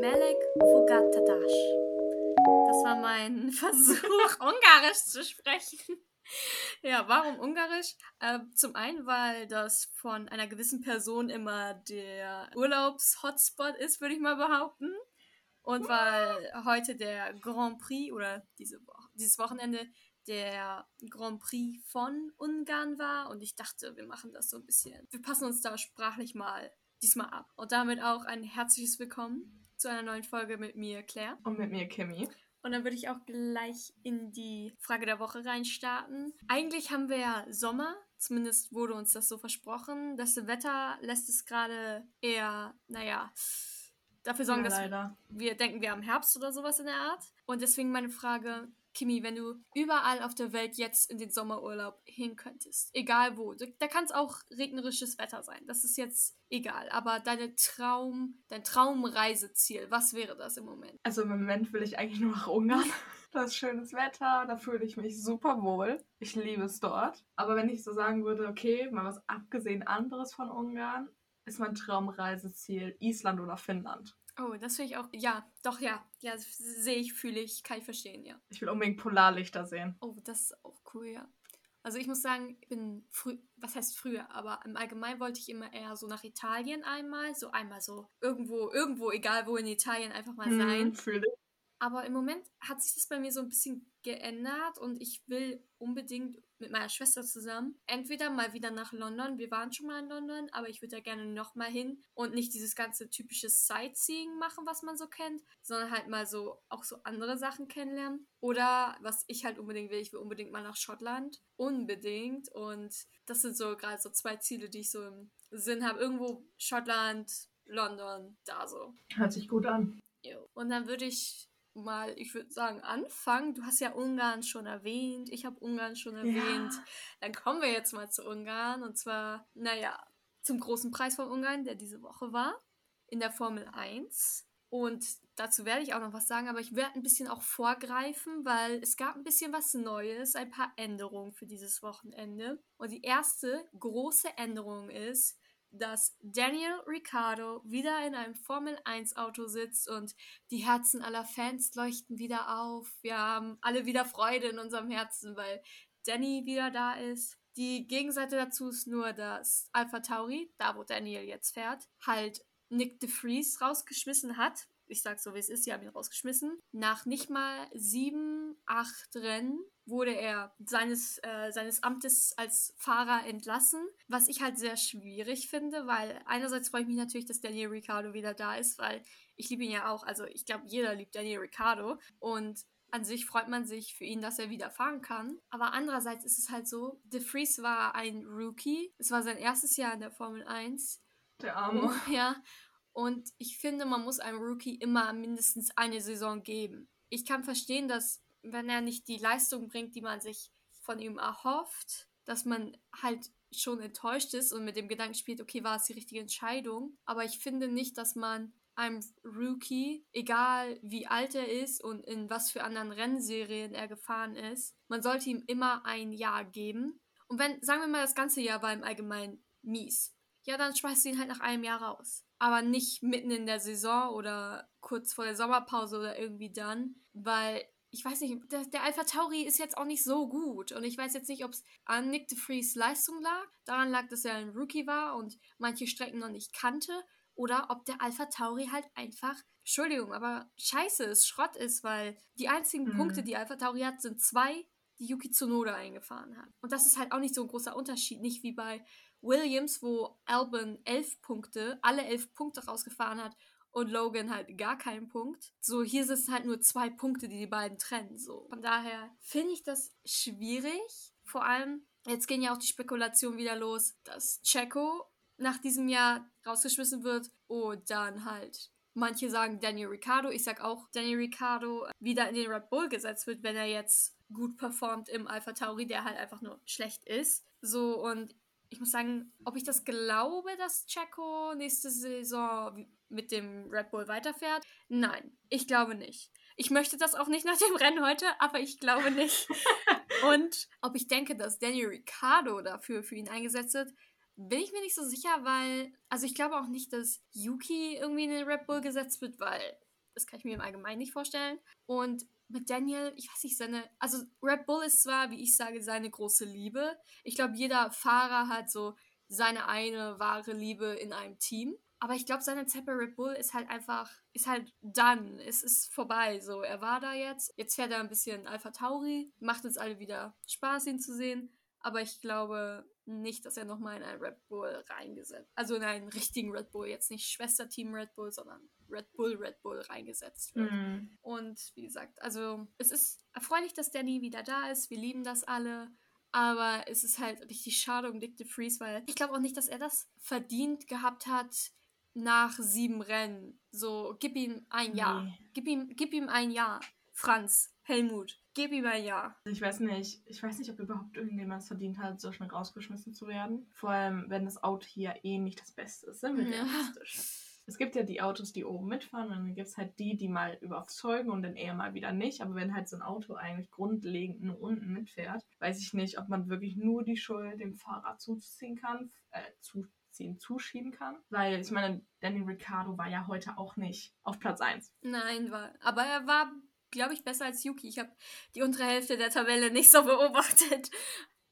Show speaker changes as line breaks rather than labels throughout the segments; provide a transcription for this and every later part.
Melek Vugatadash. Das war mein Versuch, Ungarisch zu sprechen. Ja, warum Ungarisch? Äh, zum einen, weil das von einer gewissen Person immer der Urlaubs-Hotspot ist, würde ich mal behaupten. Und weil heute der Grand Prix oder diese Woche, dieses Wochenende der Grand Prix von Ungarn war. Und ich dachte, wir machen das so ein bisschen. Wir passen uns da sprachlich mal diesmal ab. Und damit auch ein herzliches Willkommen zu einer neuen Folge mit mir, Claire.
Und mit mir, Kimmy.
Und dann würde ich auch gleich in die Frage der Woche reinstarten. Eigentlich haben wir ja Sommer, zumindest wurde uns das so versprochen. Das Wetter lässt es gerade eher, naja, dafür sorgen, ja, dass leider. wir denken, wir haben Herbst oder sowas in der Art. Und deswegen meine Frage, Kimi, wenn du überall auf der Welt jetzt in den Sommerurlaub hin könntest, egal wo, da kann es auch regnerisches Wetter sein, das ist jetzt egal, aber deine Traum, dein Traumreiseziel, was wäre das im Moment?
Also im Moment will ich eigentlich nur nach Ungarn. Das ist schönes Wetter, da fühle ich mich super wohl. Ich liebe es dort. Aber wenn ich so sagen würde, okay, mal was abgesehen anderes von Ungarn, ist mein Traumreiseziel Island oder Finnland.
Oh, das finde ich auch. Ja, doch, ja. Ja, sehe ich, fühle ich, kann ich verstehen, ja.
Ich will unbedingt Polarlichter sehen.
Oh, das ist auch cool, ja. Also ich muss sagen, ich bin früh, was heißt früher, aber im Allgemeinen wollte ich immer eher so nach Italien einmal, so einmal so irgendwo, irgendwo, egal wo in Italien, einfach mal hm, sein. Hm, fühle ich. Aber im Moment hat sich das bei mir so ein bisschen geändert und ich will unbedingt mit meiner Schwester zusammen entweder mal wieder nach London. Wir waren schon mal in London, aber ich würde da gerne nochmal hin und nicht dieses ganze typische Sightseeing machen, was man so kennt, sondern halt mal so auch so andere Sachen kennenlernen. Oder was ich halt unbedingt will, ich will unbedingt mal nach Schottland. Unbedingt. Und das sind so gerade so zwei Ziele, die ich so im Sinn habe. Irgendwo Schottland, London, da so.
Hört sich gut an.
Jo. Und dann würde ich mal, ich würde sagen, anfangen. Du hast ja Ungarn schon erwähnt, ich habe Ungarn schon erwähnt. Ja. Dann kommen wir jetzt mal zu Ungarn und zwar, naja, zum großen Preis von Ungarn, der diese Woche war, in der Formel 1. Und dazu werde ich auch noch was sagen, aber ich werde ein bisschen auch vorgreifen, weil es gab ein bisschen was Neues, ein paar Änderungen für dieses Wochenende. Und die erste große Änderung ist, dass Daniel Ricciardo wieder in einem Formel 1 Auto sitzt und die Herzen aller Fans leuchten wieder auf. Wir haben alle wieder Freude in unserem Herzen, weil Danny wieder da ist. Die Gegenseite dazu ist nur, dass Alpha Tauri, da wo Daniel jetzt fährt, halt Nick de Vries rausgeschmissen hat. Ich sag so, wie es ist, sie haben ihn rausgeschmissen. Nach nicht mal sieben, acht Rennen wurde er seines, äh, seines Amtes als Fahrer entlassen, was ich halt sehr schwierig finde, weil einerseits freue ich mich natürlich, dass Daniel Ricciardo wieder da ist, weil ich liebe ihn ja auch, also ich glaube, jeder liebt Daniel Ricciardo und an sich freut man sich für ihn, dass er wieder fahren kann. Aber andererseits ist es halt so, De Vries war ein Rookie. Es war sein erstes Jahr in der Formel 1.
Der Arme.
Ja. Und ich finde, man muss einem Rookie immer mindestens eine Saison geben. Ich kann verstehen, dass wenn er nicht die Leistung bringt, die man sich von ihm erhofft, dass man halt schon enttäuscht ist und mit dem Gedanken spielt, okay, war es die richtige Entscheidung. Aber ich finde nicht, dass man einem Rookie, egal wie alt er ist und in was für anderen Rennserien er gefahren ist, man sollte ihm immer ein Jahr geben. Und wenn, sagen wir mal, das ganze Jahr war im Allgemeinen mies, ja, dann schmeißt du ihn halt nach einem Jahr raus. Aber nicht mitten in der Saison oder kurz vor der Sommerpause oder irgendwie dann, weil ich weiß nicht, der, der, Alpha Tauri ist jetzt auch nicht so gut. Und ich weiß jetzt nicht, ob es an Nick de Vries Leistung lag, daran lag, dass er ein Rookie war und manche Strecken noch nicht kannte, oder ob der Alpha Tauri halt einfach, Entschuldigung, aber scheiße ist, Schrott ist, weil die einzigen mhm. Punkte, die Alpha Tauri hat, sind zwei, die Yuki Tsunoda eingefahren hat. Und das ist halt auch nicht so ein großer Unterschied, nicht wie bei Williams, wo Albon elf Punkte, alle elf Punkte rausgefahren hat und Logan halt gar keinen Punkt. So, hier sind es halt nur zwei Punkte, die die beiden trennen. So, von daher finde ich das schwierig. Vor allem, jetzt gehen ja auch die Spekulationen wieder los, dass Checo nach diesem Jahr rausgeschmissen wird und dann halt manche sagen Daniel Ricciardo, ich sag auch Daniel Ricciardo wieder in den Red Bull gesetzt wird, wenn er jetzt gut performt im Alpha Tauri, der halt einfach nur schlecht ist. So und ich muss sagen, ob ich das glaube, dass Checo nächste Saison mit dem Red Bull weiterfährt? Nein, ich glaube nicht. Ich möchte das auch nicht nach dem Rennen heute, aber ich glaube nicht. Und ob ich denke, dass Daniel Ricciardo dafür für ihn eingesetzt wird, bin ich mir nicht so sicher, weil, also ich glaube auch nicht, dass Yuki irgendwie in den Red Bull gesetzt wird, weil das kann ich mir im Allgemeinen nicht vorstellen. Und mit Daniel, ich weiß nicht, seine, also Red Bull ist zwar, wie ich sage, seine große Liebe. Ich glaube, jeder Fahrer hat so seine eine wahre Liebe in einem Team. Aber ich glaube, seine Zeit bei Red Bull ist halt einfach, ist halt done. Es ist vorbei. So, er war da jetzt. Jetzt fährt er ein bisschen Alpha Tauri. Macht uns alle wieder Spaß, ihn zu sehen. Aber ich glaube nicht, dass er nochmal in ein Red Bull reingesetzt, also in einen richtigen Red Bull, jetzt nicht Schwesterteam Red Bull, sondern Red Bull, Red Bull reingesetzt wird. Mhm. Und wie gesagt, also es ist erfreulich, dass Danny wieder da ist. Wir lieben das alle. Aber es ist halt richtig schade um Dick DeFreeze, weil ich glaube auch nicht, dass er das verdient gehabt hat nach sieben Rennen. So, gib ihm ein Jahr. Nee. Gib, ihm, gib ihm ein Jahr. Franz, Helmut, ihm ein Jahr.
Ich weiß nicht, ich weiß nicht, ob überhaupt irgendjemand es verdient hat, so schnell rausgeschmissen zu werden. Vor allem, wenn das Auto hier eh nicht das Beste ist. Sind wir ja. realistisch. Es gibt ja die Autos, die oben mitfahren und dann gibt es halt die, die mal überzeugen und dann eher mal wieder nicht. Aber wenn halt so ein Auto eigentlich grundlegend nur unten mitfährt, weiß ich nicht, ob man wirklich nur die Schuld dem Fahrer zuziehen kann, äh, zuziehen, zuschieben kann. Weil ich meine, Danny Ricciardo war ja heute auch nicht auf Platz 1.
Nein, war, aber er war glaube ich, besser als Yuki. Ich habe die untere Hälfte der Tabelle nicht so beobachtet.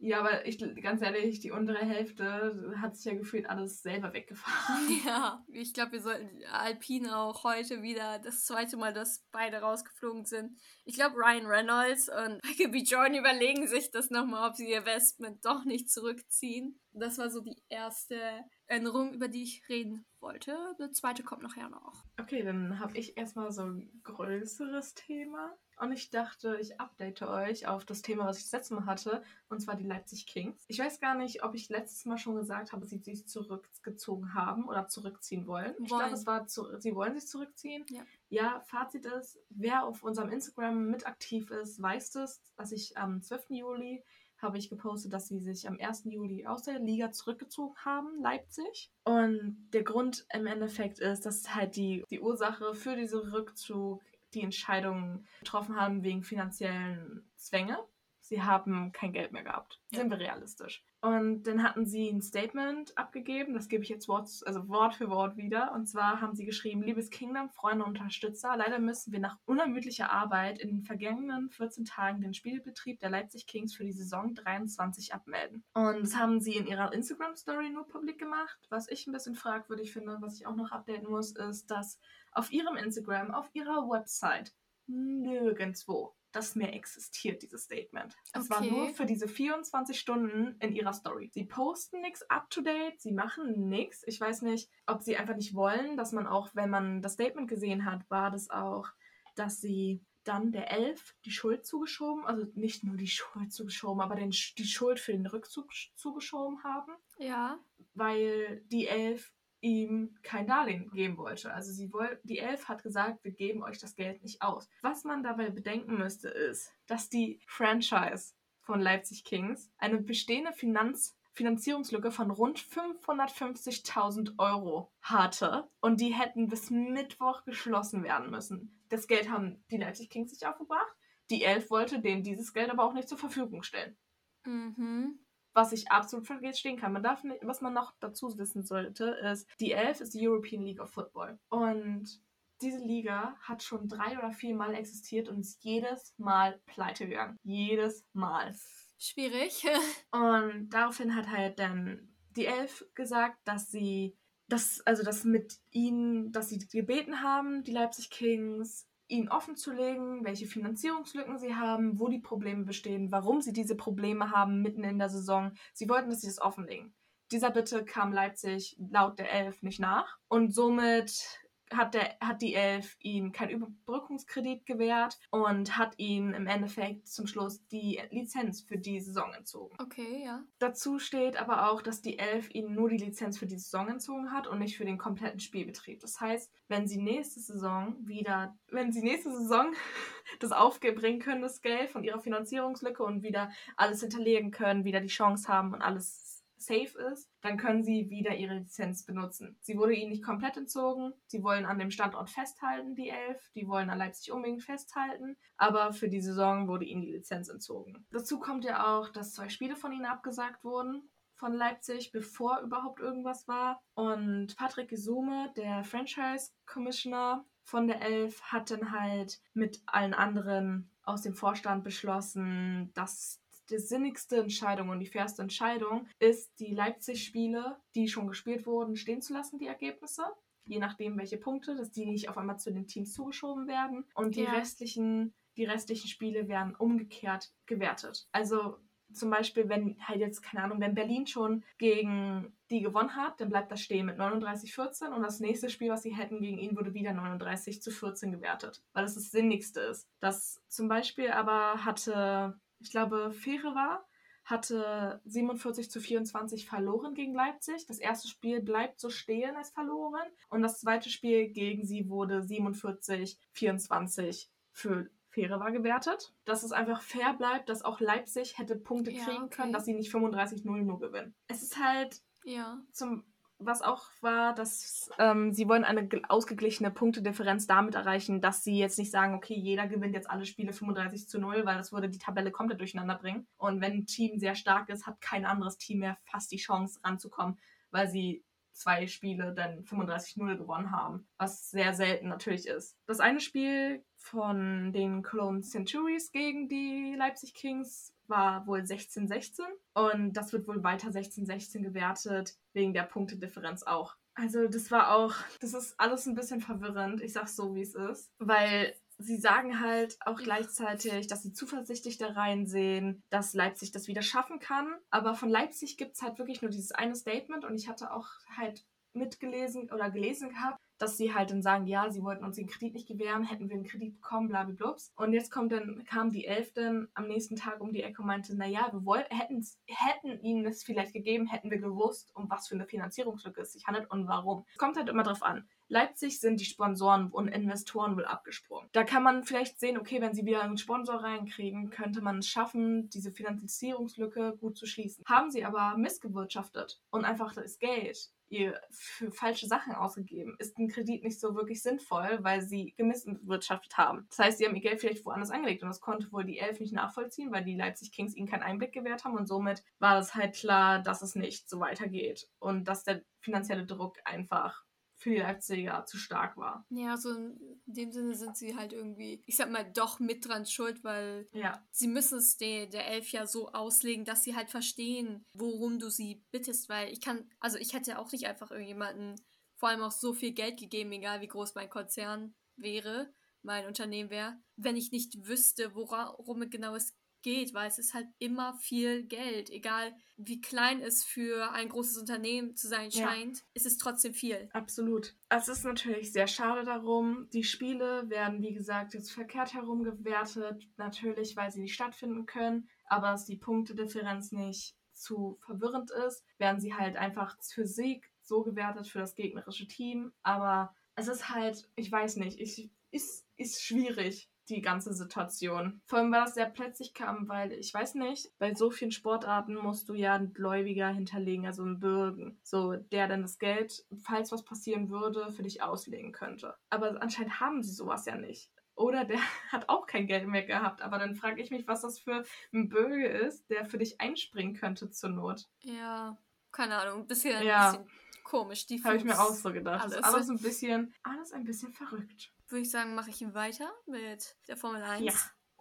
Ja, aber ich, ganz ehrlich, die untere Hälfte hat sich ja gefühlt alles selber weggefahren.
Ja, ich glaube, wir sollten Alpine auch heute wieder das zweite Mal, dass beide rausgeflogen sind. Ich glaube, Ryan Reynolds und Michael B. Jordan überlegen sich das nochmal, ob sie ihr Investment doch nicht zurückziehen. Das war so die erste Änderung, über die ich reden wollte. Eine zweite kommt nachher noch.
Okay, dann habe ich erstmal so ein größeres Thema. Und ich dachte, ich update euch auf das Thema, was ich das letzte Mal hatte, und zwar die Leipzig Kings. Ich weiß gar nicht, ob ich letztes Mal schon gesagt habe, dass sie sich zurückgezogen haben oder zurückziehen wollen. wollen. Ich glaube, es war zu, sie wollen sich zurückziehen. Ja. ja, Fazit ist, wer auf unserem Instagram mit aktiv ist, weiß das, dass ich am 12. Juli habe ich gepostet, dass sie sich am 1. Juli aus der Liga zurückgezogen haben, Leipzig. Und der Grund im Endeffekt ist, dass halt die, die Ursache für diesen Rückzug die Entscheidungen getroffen haben wegen finanziellen Zwänge. Sie haben kein Geld mehr gehabt. Sind wir realistisch. Und dann hatten sie ein Statement abgegeben, das gebe ich jetzt Wort, also Wort für Wort wieder. Und zwar haben sie geschrieben, liebes Kingdom, Freunde und Unterstützer, leider müssen wir nach unermüdlicher Arbeit in den vergangenen 14 Tagen den Spielbetrieb der Leipzig Kings für die Saison 23 abmelden. Und das haben sie in ihrer Instagram-Story nur publik gemacht. Was ich ein bisschen fragwürdig finde, was ich auch noch updaten muss, ist, dass auf ihrem Instagram, auf ihrer Website nirgendwo das mehr existiert, dieses Statement. Es okay. war nur für diese 24 Stunden in ihrer Story. Sie posten nichts up to date, sie machen nichts. Ich weiß nicht, ob sie einfach nicht wollen, dass man auch, wenn man das Statement gesehen hat, war das auch, dass sie dann der Elf die Schuld zugeschoben, also nicht nur die Schuld zugeschoben, aber den, die Schuld für den Rückzug zugeschoben haben.
Ja.
Weil die Elf ihm kein Darlehen geben wollte. Also sie woll die Elf hat gesagt, wir geben euch das Geld nicht aus. Was man dabei bedenken müsste, ist, dass die Franchise von Leipzig Kings eine bestehende Finanz Finanzierungslücke von rund 550.000 Euro hatte und die hätten bis Mittwoch geschlossen werden müssen. Das Geld haben die Leipzig Kings sich aufgebracht. Die Elf wollte denen dieses Geld aber auch nicht zur Verfügung stellen.
Mhm
was ich absolut verstehen kann. Man darf nicht, was man noch dazu wissen sollte, ist, die ELF ist die European League of Football. Und diese Liga hat schon drei oder vier Mal existiert und ist jedes Mal pleite gegangen. Jedes Mal.
Schwierig.
und daraufhin hat halt dann die Elf gesagt, dass sie das, also das mit ihnen, dass sie gebeten haben, die Leipzig Kings, ihnen offen zu legen, welche Finanzierungslücken sie haben, wo die Probleme bestehen, warum sie diese Probleme haben mitten in der Saison. Sie wollten, dass sie das offenlegen. Dieser Bitte kam Leipzig laut der Elf nicht nach und somit hat, der, hat die Elf ihm keinen Überbrückungskredit gewährt und hat ihm im Endeffekt zum Schluss die Lizenz für die Saison entzogen.
Okay, ja.
Dazu steht aber auch, dass die Elf ihnen nur die Lizenz für die Saison entzogen hat und nicht für den kompletten Spielbetrieb. Das heißt, wenn sie nächste Saison wieder, wenn sie nächste Saison das aufbringen können, das Geld von ihrer Finanzierungslücke und wieder alles hinterlegen können, wieder die Chance haben und alles safe ist, dann können sie wieder ihre Lizenz benutzen. Sie wurde ihnen nicht komplett entzogen. Sie wollen an dem Standort festhalten, die Elf. Die wollen an Leipzig unbedingt festhalten. Aber für die Saison wurde ihnen die Lizenz entzogen. Dazu kommt ja auch, dass zwei Spiele von ihnen abgesagt wurden von Leipzig, bevor überhaupt irgendwas war. Und Patrick Gesume, der Franchise Commissioner von der Elf, hat dann halt mit allen anderen aus dem Vorstand beschlossen, dass die sinnigste Entscheidung und die fairste Entscheidung ist, die Leipzig-Spiele, die schon gespielt wurden, stehen zu lassen, die Ergebnisse. Je nachdem, welche Punkte, dass die nicht auf einmal zu den Teams zugeschoben werden. Und die
Ja.
restlichen, die restlichen Spiele werden umgekehrt gewertet. Also zum Beispiel, wenn halt jetzt, keine Ahnung, wenn Berlin schon gegen die gewonnen hat, dann bleibt das stehen mit 39-14 und das nächste Spiel, was sie hätten gegen ihn, wurde wieder 39 zu 14 gewertet, weil das das Sinnigste ist. Das zum Beispiel aber hatte, ich glaube, Fähre war, hatte 47 zu 24 verloren gegen Leipzig. Das erste Spiel bleibt so stehen als verloren und das zweite Spiel gegen sie wurde 47 24 für Fähre war gewertet. Dass es einfach fair bleibt, dass auch Leipzig hätte Punkte
Ja,
kriegen
okay.
können, dass sie nicht 35-0 nur gewinnen. Es ist halt
Ja.
zum was auch war, dass ähm, sie wollen eine ge- ausgeglichene Punktedifferenz damit erreichen, dass sie jetzt nicht sagen, okay, jeder gewinnt jetzt alle Spiele 35 zu 0, weil das würde die Tabelle komplett durcheinander bringen. Und wenn ein Team sehr stark ist, hat kein anderes Team mehr fast die Chance ranzukommen, weil sie zwei Spiele dann 35-0 gewonnen haben, was sehr selten natürlich ist. Das eine Spiel von den Cologne Centuries gegen die Leipzig Kings war wohl 16-16 und das wird wohl weiter 16-16 gewertet, wegen der Punktedifferenz auch. Also das war auch, das ist alles ein bisschen verwirrend, ich sag's so, wie es ist, weil sie sagen halt auch gleichzeitig, dass sie zuversichtlich da reinsehen, dass Leipzig das wieder schaffen kann, aber von Leipzig gibt's halt wirklich nur dieses eine Statement und ich hatte auch halt mitgelesen oder gelesen gehabt, dass sie halt dann sagen, ja, sie wollten uns den Kredit nicht gewähren, hätten wir einen Kredit bekommen, blablablups. Und jetzt kommt dann, kam die Elf dann am nächsten Tag um die Ecke und meinte, naja, wir woll, hätten's, hätten ihnen es vielleicht gegeben, hätten wir gewusst, um was für eine Finanzierungslücke es sich handelt und warum. Es kommt halt immer drauf an. Leipzig sind die Sponsoren und Investoren wohl abgesprungen. Da kann man vielleicht sehen, okay, wenn sie wieder einen Sponsor reinkriegen, könnte man es schaffen, diese Finanzierungslücke gut zu schließen. Haben sie aber missgewirtschaftet und einfach das Geld ihr für falsche Sachen ausgegeben, ist ein Kredit nicht so wirklich sinnvoll, weil sie gemisswirtschaftet haben. Das heißt, sie haben ihr Geld vielleicht woanders angelegt und das konnte wohl die Elf nicht nachvollziehen, weil die Leipzig Kings ihnen keinen Einblick gewährt haben und somit war es halt klar, dass es nicht so weitergeht und dass der finanzielle Druck einfach für die Leipziger zu stark war.
Ja, so in dem Sinne sind sie halt irgendwie, ich sag mal, doch mit dran schuld, weil
Ja,
sie müssen es der, der Elf ja so auslegen, dass sie halt verstehen, worum du sie bittest, weil ich kann, also ich hätte auch nicht einfach irgendjemanden vor allem auch so viel Geld gegeben, egal wie groß mein Konzern wäre, mein Unternehmen wäre, wenn ich nicht wüsste, worum es genau es geht, weil es ist halt immer viel Geld, egal wie klein es für ein großes Unternehmen zu sein
Ja.
scheint, ist es trotzdem viel.
absolut. Es ist natürlich sehr schade darum. Die Spiele werden, wie gesagt, jetzt verkehrt herum gewertet, natürlich, weil sie nicht stattfinden können, aber dass die Punktedifferenz nicht zu verwirrend ist, werden sie halt einfach für Sieg so gewertet für das gegnerische Team. Aber es ist halt, ich weiß nicht, ich, ist, ist schwierig, die ganze Situation. Vor allem, weil das sehr plötzlich kam, weil ich weiß nicht, bei so vielen Sportarten musst du ja einen Gläubiger hinterlegen, also einen Bürgen, so der dann das Geld, falls was passieren würde, für dich auslegen könnte. Aber anscheinend haben sie sowas ja nicht. Oder der hat auch kein Geld mehr gehabt. Aber dann frage ich mich, was das für ein Bürger ist, der für dich einspringen könnte zur Not.
Ja, keine Ahnung, ein bisschen,
Ja.
bisschen komisch. Die
Habe ich mir auch so gedacht.
Alles.
alles ein bisschen, alles ein bisschen verrückt.
Würde ich sagen, mache ich weiter mit der Formel 1.
Ja.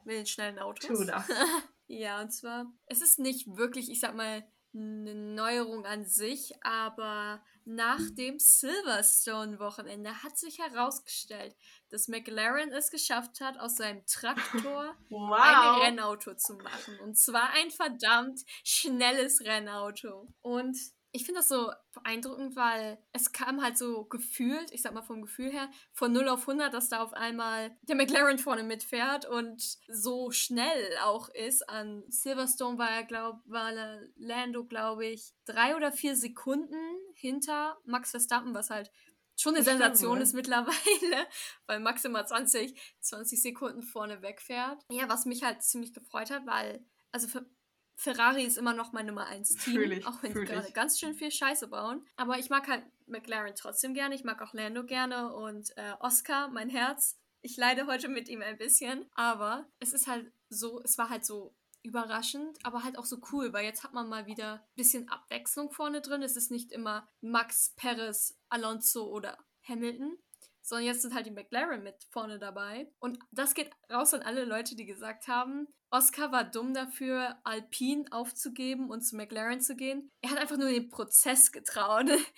Mit den schnellen Autos.
Tu das.
ja, und zwar, es ist nicht wirklich, ich sag mal, eine Neuerung an sich, aber nach dem Silverstone-Wochenende hat sich herausgestellt, dass McLaren es geschafft hat, aus seinem Traktor ein
Wow.
Rennauto zu machen. Und zwar ein verdammt schnelles Rennauto. Und ich finde das so beeindruckend, weil es kam halt so gefühlt, ich sag mal vom Gefühl her, von 0 auf 100, dass da auf einmal der McLaren vorne mitfährt und so schnell auch ist. An Silverstone war er, glaub, war Lando, glaube ich, drei oder vier Sekunden hinter Max Verstappen, was halt schon eine Sensation ist mittlerweile, weil Max immer 20, 20 Sekunden vorne wegfährt. Ja, was mich halt ziemlich gefreut hat, weil, also für Ferrari ist immer noch mein Nummer 1 Team,
ich,
auch wenn sie gerade ganz schön viel Scheiße bauen. Aber ich mag halt McLaren trotzdem gerne, ich mag auch Lando gerne und äh, Oscar, mein Herz. Ich leide heute mit ihm ein bisschen, aber es ist halt so, es war halt so überraschend, aber halt auch so cool, weil jetzt hat man mal wieder ein bisschen Abwechslung vorne drin. Es ist nicht immer Max, Perez, Alonso oder Hamilton, sondern jetzt sind halt die McLaren mit vorne dabei. Und das geht raus an alle Leute, die gesagt haben, Oscar war dumm dafür, Alpine aufzugeben und zu McLaren zu gehen. Er hat einfach nur den Prozess getraut.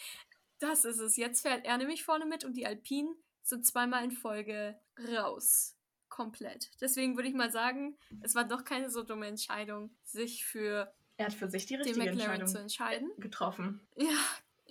Das ist es. Jetzt fährt er nämlich vorne mit und die Alpine sind zweimal in Folge raus. Komplett. Deswegen würde ich mal sagen, es war doch keine so dumme Entscheidung, sich für
er hat für sich die richtige Entscheidung zu entscheiden. getroffen.
Ja,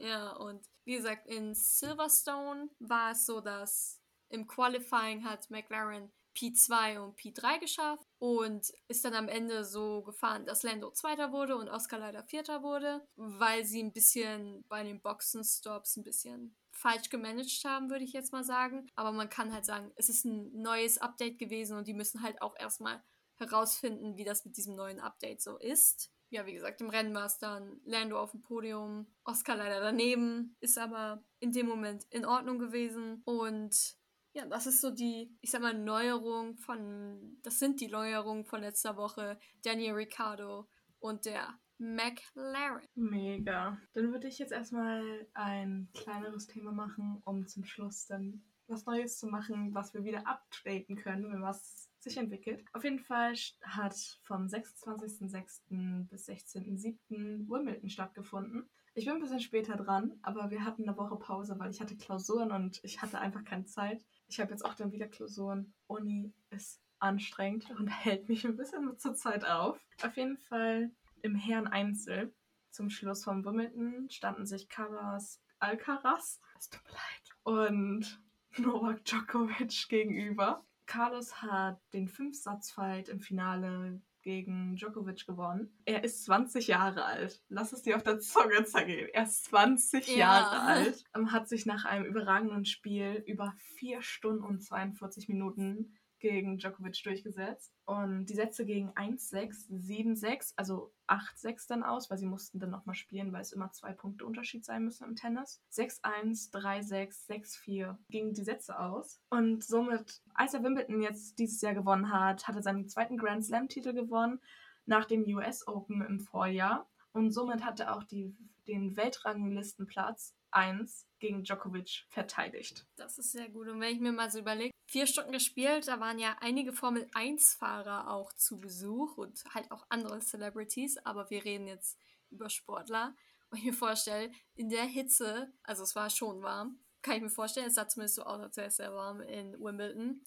ja, und wie gesagt, in Silverstone war es so, dass im Qualifying hat McLaren P2 und P3 geschafft und ist dann am Ende so gefahren, dass Lando Zweiter wurde und Oscar leider Vierter wurde, weil sie ein bisschen bei den Boxenstops ein bisschen falsch gemanagt haben, würde ich jetzt mal sagen. Aber man kann halt sagen, es ist ein neues Update gewesen und die müssen halt auch erstmal herausfinden, wie das mit diesem neuen Update so ist. Ja, wie gesagt, im Rennen war es dann Lando auf dem Podium, Oscar leider daneben, ist aber in dem Moment in Ordnung gewesen und ja, das ist so die, ich sag mal, Neuerung von, das sind die Neuerungen von letzter Woche. Daniel Ricciardo und der McLaren.
Mega. Dann würde ich jetzt erstmal ein kleineres Thema machen, um zum Schluss dann was Neues zu machen, was wir wieder updaten können, wenn was sich entwickelt. Auf jeden Fall hat vom 26.06. bis 16.07. Wimbledon stattgefunden. Ich bin ein bisschen später dran, aber wir hatten eine Woche Pause, weil ich hatte Klausuren und ich hatte einfach keine Zeit. Ich habe jetzt auch dann wieder Klausuren. Uni ist anstrengend und hält mich ein bisschen zur Zeit auf. Auf jeden Fall im Herren Einzel zum Schluss vom Wimbledon standen sich Carlos Alcaraz, es tut mir leid, und Novak Djokovic gegenüber. Carlos hat den Fünfsatzfight im Finale gegen Djokovic gewonnen. Er ist 20 Jahre alt. Lass es dir auf der Zunge zergehen. Er ist 20 ja. Jahre alt. Hat sich nach einem überragenden Spiel über 4 Stunden und 42 Minuten gegen Djokovic durchgesetzt. Und die Sätze gegen 1-6, 7-6, also 8-6 dann aus, weil sie mussten dann nochmal spielen, weil es immer zwei Punkte Unterschied sein müssen im Tennis. 6-1, 3-6, 6-4 gingen die Sätze aus. Und somit, als er Wimbledon jetzt dieses Jahr gewonnen hat, hat er seinen zweiten Grand Slam-Titel gewonnen nach dem US Open im Vorjahr. Und somit hat er auch die, den Weltranglistenplatz 1 gegen Djokovic verteidigt.
Das ist sehr gut. Und wenn ich mir mal so überlege, vier Stunden gespielt, da waren ja einige Formel 1-Fahrer auch zu Besuch und halt auch andere Celebrities, aber wir reden jetzt über Sportler. Und ich mir vorstelle, in der Hitze, also es war schon warm, kann ich mir vorstellen, es sah zumindest so aus, als wäre es sehr warm in Wimbledon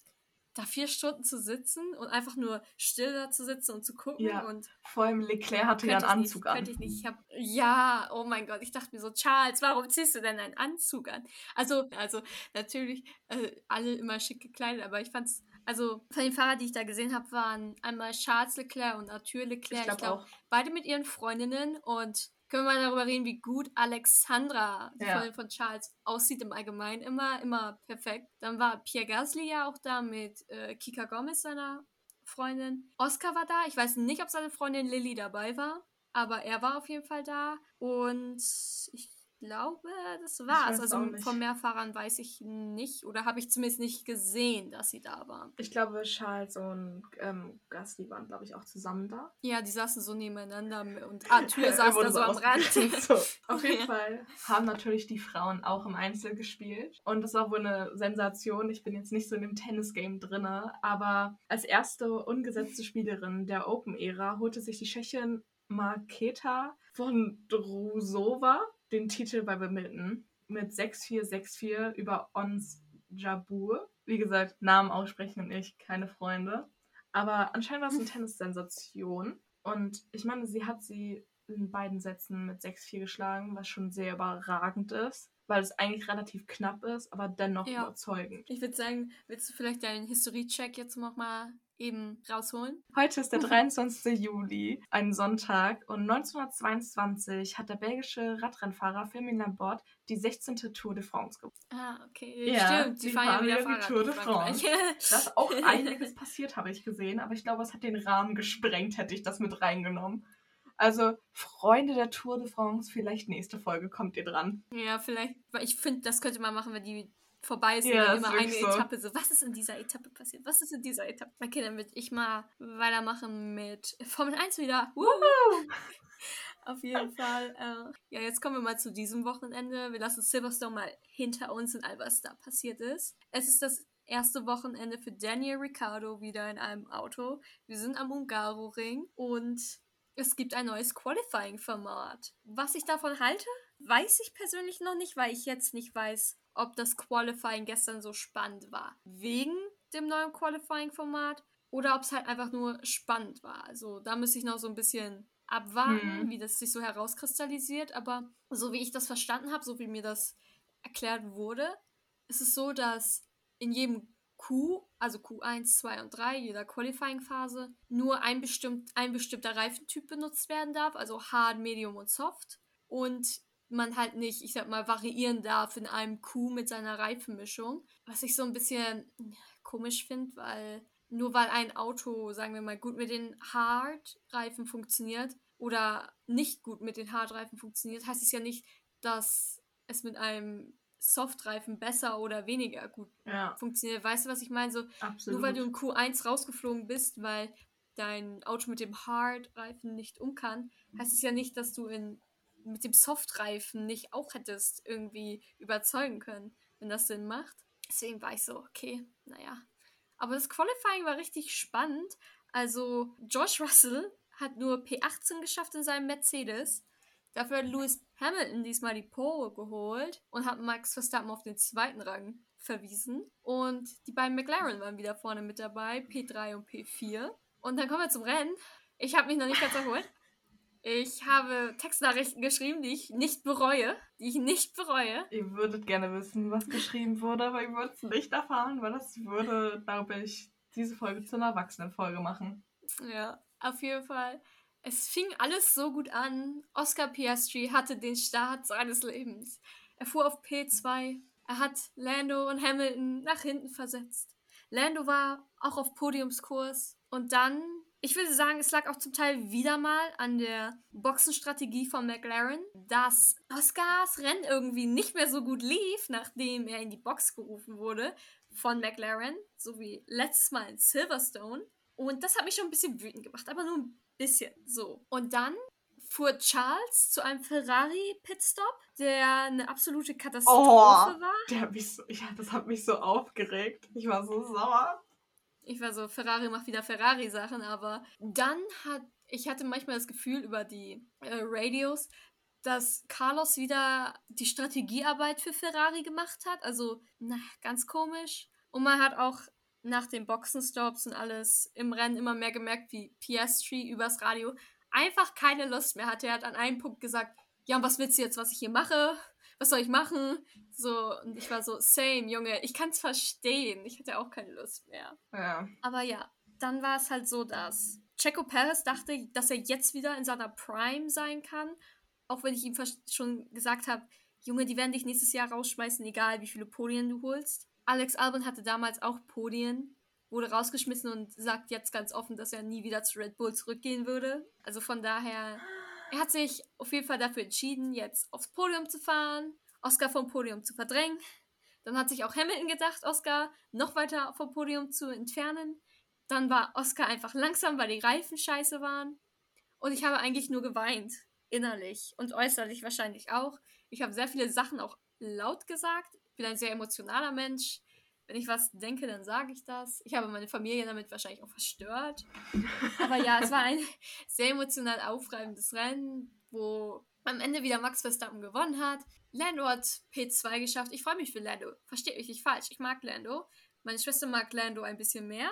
da vier Stunden zu sitzen und einfach nur still da zu sitzen und zu gucken. Ja, und
vor allem Leclerc hatte ja einen Anzug
nicht, an. Könnte ich nicht. Ich hab, ja, oh mein Gott, ich dachte mir so, Charles, warum ziehst du denn einen Anzug an? Also, also natürlich äh, alle immer schick gekleidet, aber ich fand's, also von den Fahrern, die ich da gesehen habe, waren einmal Charles Leclerc und Arthur Leclerc. Ich glaube glaub, beide mit ihren Freundinnen und können wir mal darüber reden, wie gut Alexandra, die ja. Freundin von Charles, aussieht im Allgemeinen. Immer, immer perfekt. Dann war Pierre Gasly ja auch da mit äh, Kika Gomez, seiner Freundin. Oscar war da. Ich weiß nicht, ob seine Freundin Lilly dabei war, aber er war auf jeden Fall da. Und ich glaube, das war's. Also von Mehrfahrern weiß ich nicht oder habe ich zumindest nicht gesehen, dass sie da waren.
Ich glaube, Charles und ähm, Gasly waren, glaube ich, auch zusammen da.
Ja, die saßen so nebeneinander und Arthur saß da so am Rand.
so, auf jeden ja. Fall haben natürlich die Frauen auch im Einzel gespielt und das war wohl eine Sensation. Ich bin jetzt nicht so in dem Tennis-Game drin, aber als erste ungesetzte Spielerin der Open-Ära holte sich die Tschechin Marketa von Drusova den Titel bei Wimbledon mit 6-4, 6-4 über Ons Jabur. Wie gesagt, Namen aussprechen und ich, keine Freunde. Aber anscheinend war es eine Tennis-Sensation. Und ich meine, sie hat sie in beiden Sätzen mit 6-4 geschlagen, was schon sehr überragend ist, weil es eigentlich relativ knapp ist, aber dennoch ja. überzeugend.
Ich würde sagen, willst du vielleicht deinen Historiecheck jetzt nochmal eben rausholen.
Heute ist der 23. Juli, ein Sonntag, und 1922 hat der belgische Radrennfahrer Firmin Lambert die 16. Tour de France gewonnen.
Ah, okay. Ja, Stimmt, die, die fahren ja wieder, die Tour de
France. da ist auch einiges passiert, habe ich gesehen, aber ich glaube, es hat den Rahmen gesprengt, hätte ich das mit reingenommen. Also, Freunde der Tour de France, vielleicht nächste Folge kommt ihr dran.
Ja, vielleicht. Weil ich finde, das könnte man machen, wenn die vorbei ist
Ja,
immer eine
so.
Etappe so, was ist in dieser Etappe passiert? Was ist in dieser Etappe? Okay, dann würde ich mal weitermachen mit Formel 1 wieder. Woohoo! Auf jeden Fall. Äh, ja, jetzt kommen wir mal zu diesem Wochenende. Wir lassen Silverstone mal hinter uns und all was da passiert ist. Es ist das erste Wochenende für Daniel Ricciardo wieder in einem Auto. Wir sind am Ungaro-Ring und es gibt ein neues Qualifying-Format. Was ich davon halte, weiß ich persönlich noch nicht, weil ich jetzt nicht weiß, ob das Qualifying gestern so spannend war. Wegen dem neuen Qualifying-Format oder ob es halt einfach nur spannend war. Also da müsste ich noch so ein bisschen abwarten,
Mhm.
wie das sich so herauskristallisiert. Aber so wie ich das verstanden habe, so wie mir das erklärt wurde, ist es so, dass in jedem Q, also Q1, 2 und 3, jeder Qualifying-Phase, nur ein, bestimmt, ein bestimmter Reifentyp benutzt werden darf, also Hard, Medium und Soft. Und man halt nicht, ich sag mal, variieren darf in einem Q mit seiner Reifenmischung. Was ich so ein bisschen komisch finde, weil nur weil ein Auto, sagen wir mal, gut mit den Hard-Reifen funktioniert oder nicht gut mit den Hard-Reifen funktioniert, heißt es ja nicht, dass es mit einem Soft-Reifen besser oder weniger gut
Ja,
funktioniert. Weißt du, was ich meine? So,
absolut.
nur weil du in Q1 rausgeflogen bist, weil dein Auto mit dem Hard-Reifen nicht um kann, heißt es ja nicht, dass du in, mit dem Soft-Reifen nicht auch hättest irgendwie überzeugen können, wenn das Sinn macht. Deswegen war ich so, okay, naja. Aber das Qualifying war richtig spannend. Also, George Russell hat nur P18 geschafft in seinem Mercedes. Dafür hat Lewis Hamilton diesmal die Pole geholt und hat Max Verstappen auf den zweiten Rang verwiesen. Und die beiden McLaren waren wieder vorne mit dabei, P3 und P4. Und dann kommen wir zum Rennen. Ich habe mich noch nicht ganz erholt. Ich habe Textnachrichten geschrieben, die ich nicht bereue. Die ich nicht bereue.
Ihr würdet gerne wissen, was geschrieben wurde, aber ihr würdet es nicht erfahren, weil das würde, glaube ich, diese Folge zu einer Erwachsenenfolge machen.
Ja, auf jeden Fall. Es fing alles so gut an. Oscar Piastri hatte den Start seines Lebens. Er fuhr auf P2. Er hat Lando und Hamilton nach hinten versetzt. Lando war auch auf Podiumskurs. Und dann, ich würde sagen, es lag auch zum Teil wieder mal an der Boxenstrategie von McLaren, dass Oscars Rennen irgendwie nicht mehr so gut lief, nachdem er in die Box gerufen wurde von McLaren, so wie letztes Mal in Silverstone. Und das hat mich schon ein bisschen wütend gemacht, aber nur ein bisschen so. Und dann fuhr Charles zu einem Ferrari-Pitstop, der eine absolute Katastrophe
Oh.
war.
Der mich so, ja, das hat mich so aufgeregt. Ich war so sauer.
Ich war so, Ferrari macht wieder Ferrari-Sachen, aber dann hat, ich hatte manchmal das Gefühl über die äh, Radios, dass Carlos wieder die Strategiearbeit für Ferrari gemacht hat. Also, na, ganz komisch. Und man hat auch nach den Boxenstops und alles im Rennen immer mehr gemerkt, wie Piastri übers Radio einfach keine Lust mehr hatte. Er hat an einem Punkt gesagt, ja, und was willst du jetzt, was ich hier mache? Was soll ich machen? So, und ich war so, same, Junge, ich kann's verstehen. Ich hatte auch keine Lust mehr.
Ja.
Aber ja, dann war es halt so, dass Checo Perez dachte, dass er jetzt wieder in seiner Prime sein kann. Auch wenn ich ihm schon gesagt habe, Junge, die werden dich nächstes Jahr rausschmeißen, egal wie viele Podien du holst. Alex Albon hatte damals auch Podien, wurde rausgeschmissen und sagt jetzt ganz offen, dass er nie wieder zu Red Bull zurückgehen würde. Also von daher, er hat sich auf jeden Fall dafür entschieden, jetzt aufs Podium zu fahren, Oscar vom Podium zu verdrängen. Dann hat sich auch Hamilton gedacht, Oscar noch weiter vom Podium zu entfernen. Dann war Oscar einfach langsam, weil die Reifen scheiße waren. Und ich habe eigentlich nur geweint, innerlich und äußerlich wahrscheinlich auch. Ich habe sehr viele Sachen auch laut gesagt. Ich bin ein sehr emotionaler Mensch. Wenn ich was denke, dann sage ich das. Ich habe meine Familie damit wahrscheinlich auch verstört. Aber ja, es war ein sehr emotional aufreibendes Rennen, wo am Ende wieder Max Verstappen gewonnen hat. Lando hat P2 geschafft. Ich freue mich für Lando. Versteht mich nicht falsch. Ich mag Lando. Meine Schwester mag Lando ein bisschen mehr,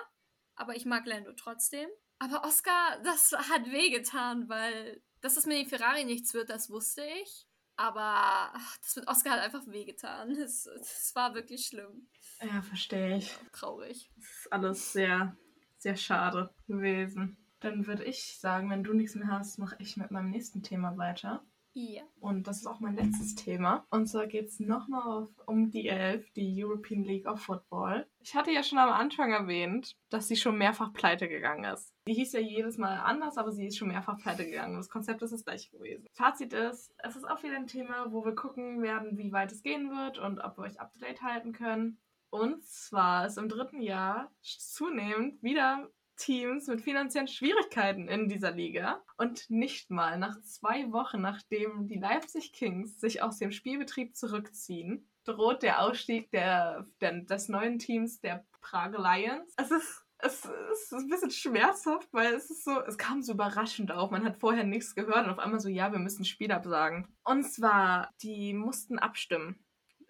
aber ich mag Lando trotzdem. Aber Oscar, das hat wehgetan, weil dass es mit dem Ferrari nichts wird, das wusste ich. Aber ach, das mit Oscar hat einfach wehgetan. Es, es war wirklich schlimm.
Ja, verstehe ich.
Traurig.
Das ist alles sehr, sehr schade gewesen. Dann würde ich sagen, wenn du nichts mehr hast, mache ich mit meinem nächsten Thema weiter.
Ja.
Und das ist auch mein letztes Thema. Und zwar geht es nochmal um die Elf, die European League of Football. Ich hatte ja schon am Anfang erwähnt, dass sie schon mehrfach pleite gegangen ist. Die hieß ja jedes Mal anders, aber sie ist schon mehrfach pleite gegangen. Das Konzept ist das gleiche gewesen. Fazit ist, es ist auch wieder ein Thema, wo wir gucken werden, wie weit es gehen wird und ob wir euch up to date halten können. Und zwar ist im dritten Jahr zunehmend wieder Teams mit finanziellen Schwierigkeiten in dieser Liga. Und nicht mal nach zwei Wochen, nachdem die Leipzig Kings sich aus dem Spielbetrieb zurückziehen, droht der Ausstieg der, der des neuen Teams der Prague Lions. Es ist es ist ein bisschen schmerzhaft, weil es ist so, es kam so überraschend auf. Man hat vorher nichts gehört und auf einmal so, ja, wir müssen Spiel absagen. Und zwar, die mussten abstimmen.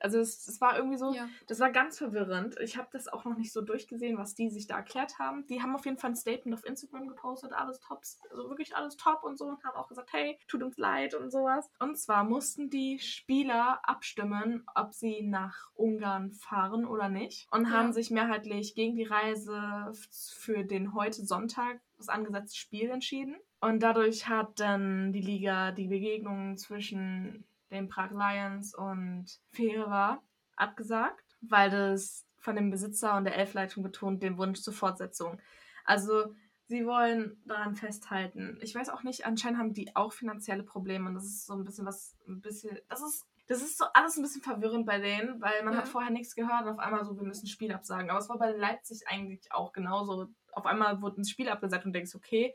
Also es, es war irgendwie so, ja. das war ganz verwirrend. Ich habe das auch noch nicht so durchgesehen, was die sich da erklärt haben. Die haben auf jeden Fall ein Statement auf Instagram gepostet, alles top, also wirklich alles top und so und haben auch gesagt, hey, tut uns leid und sowas. Und zwar mussten die Spieler abstimmen, ob sie nach Ungarn fahren oder nicht und ja. haben sich mehrheitlich gegen die Reise für den heute Sonntag das angesetzte Spiel entschieden. Und dadurch hat dann die Liga die Begegnung zwischen den Prag Lions und Fehre abgesagt, weil das von dem Besitzer und der Elfleitung betont den Wunsch zur Fortsetzung. Also sie wollen daran festhalten. Ich weiß auch nicht, anscheinend haben die auch finanzielle Probleme und das ist so ein bisschen was, ein bisschen, das ist, das ist so alles ein bisschen verwirrend bei denen, weil man ja. hat vorher nichts gehört und auf einmal so, wir müssen ein Spiel absagen. Aber es war bei Leipzig eigentlich auch genauso. Auf einmal wurde ein Spiel abgesagt und denkst, okay,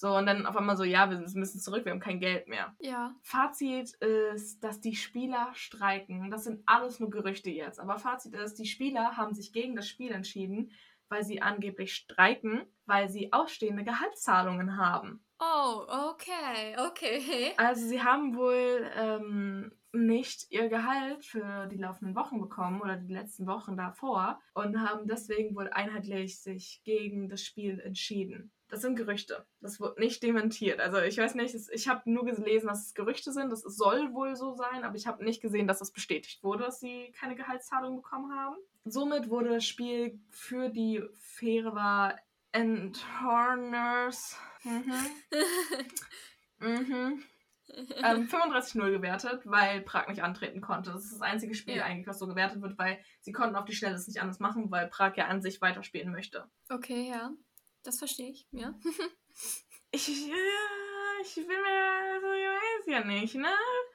so, und dann auf einmal so, ja, wir müssen zurück, wir haben kein Geld mehr.
Ja.
Fazit ist, dass die Spieler streiken. Das sind alles nur Gerüchte jetzt. Aber Fazit ist, die Spieler haben sich gegen das Spiel entschieden, weil sie angeblich streiken, weil sie ausstehende Gehaltszahlungen haben.
Oh, okay, okay.
Also sie haben wohl ähm, nicht ihr Gehalt für die laufenden Wochen bekommen oder die letzten Wochen davor und haben deswegen wohl einheitlich sich gegen das Spiel entschieden. Das sind Gerüchte. Das wird nicht dementiert. Also ich weiß nicht, ich habe nur gelesen, dass es Gerüchte sind. Das soll wohl so sein, aber ich habe nicht gesehen, dass das bestätigt wurde, dass sie keine Gehaltszahlung bekommen haben. Somit wurde das Spiel für die Fähre and Horners mhm. mhm. ähm, 35-0 gewertet, weil Prag nicht antreten konnte. Das ist das einzige Spiel ja. eigentlich, was so gewertet wird, weil sie konnten auf die Schnelle es nicht anders machen, weil Prag ja an sich weiterspielen möchte.
Okay, ja. Das verstehe ich, ja.
ich, ja, ich will mir, also ich weiß ja nicht, ne?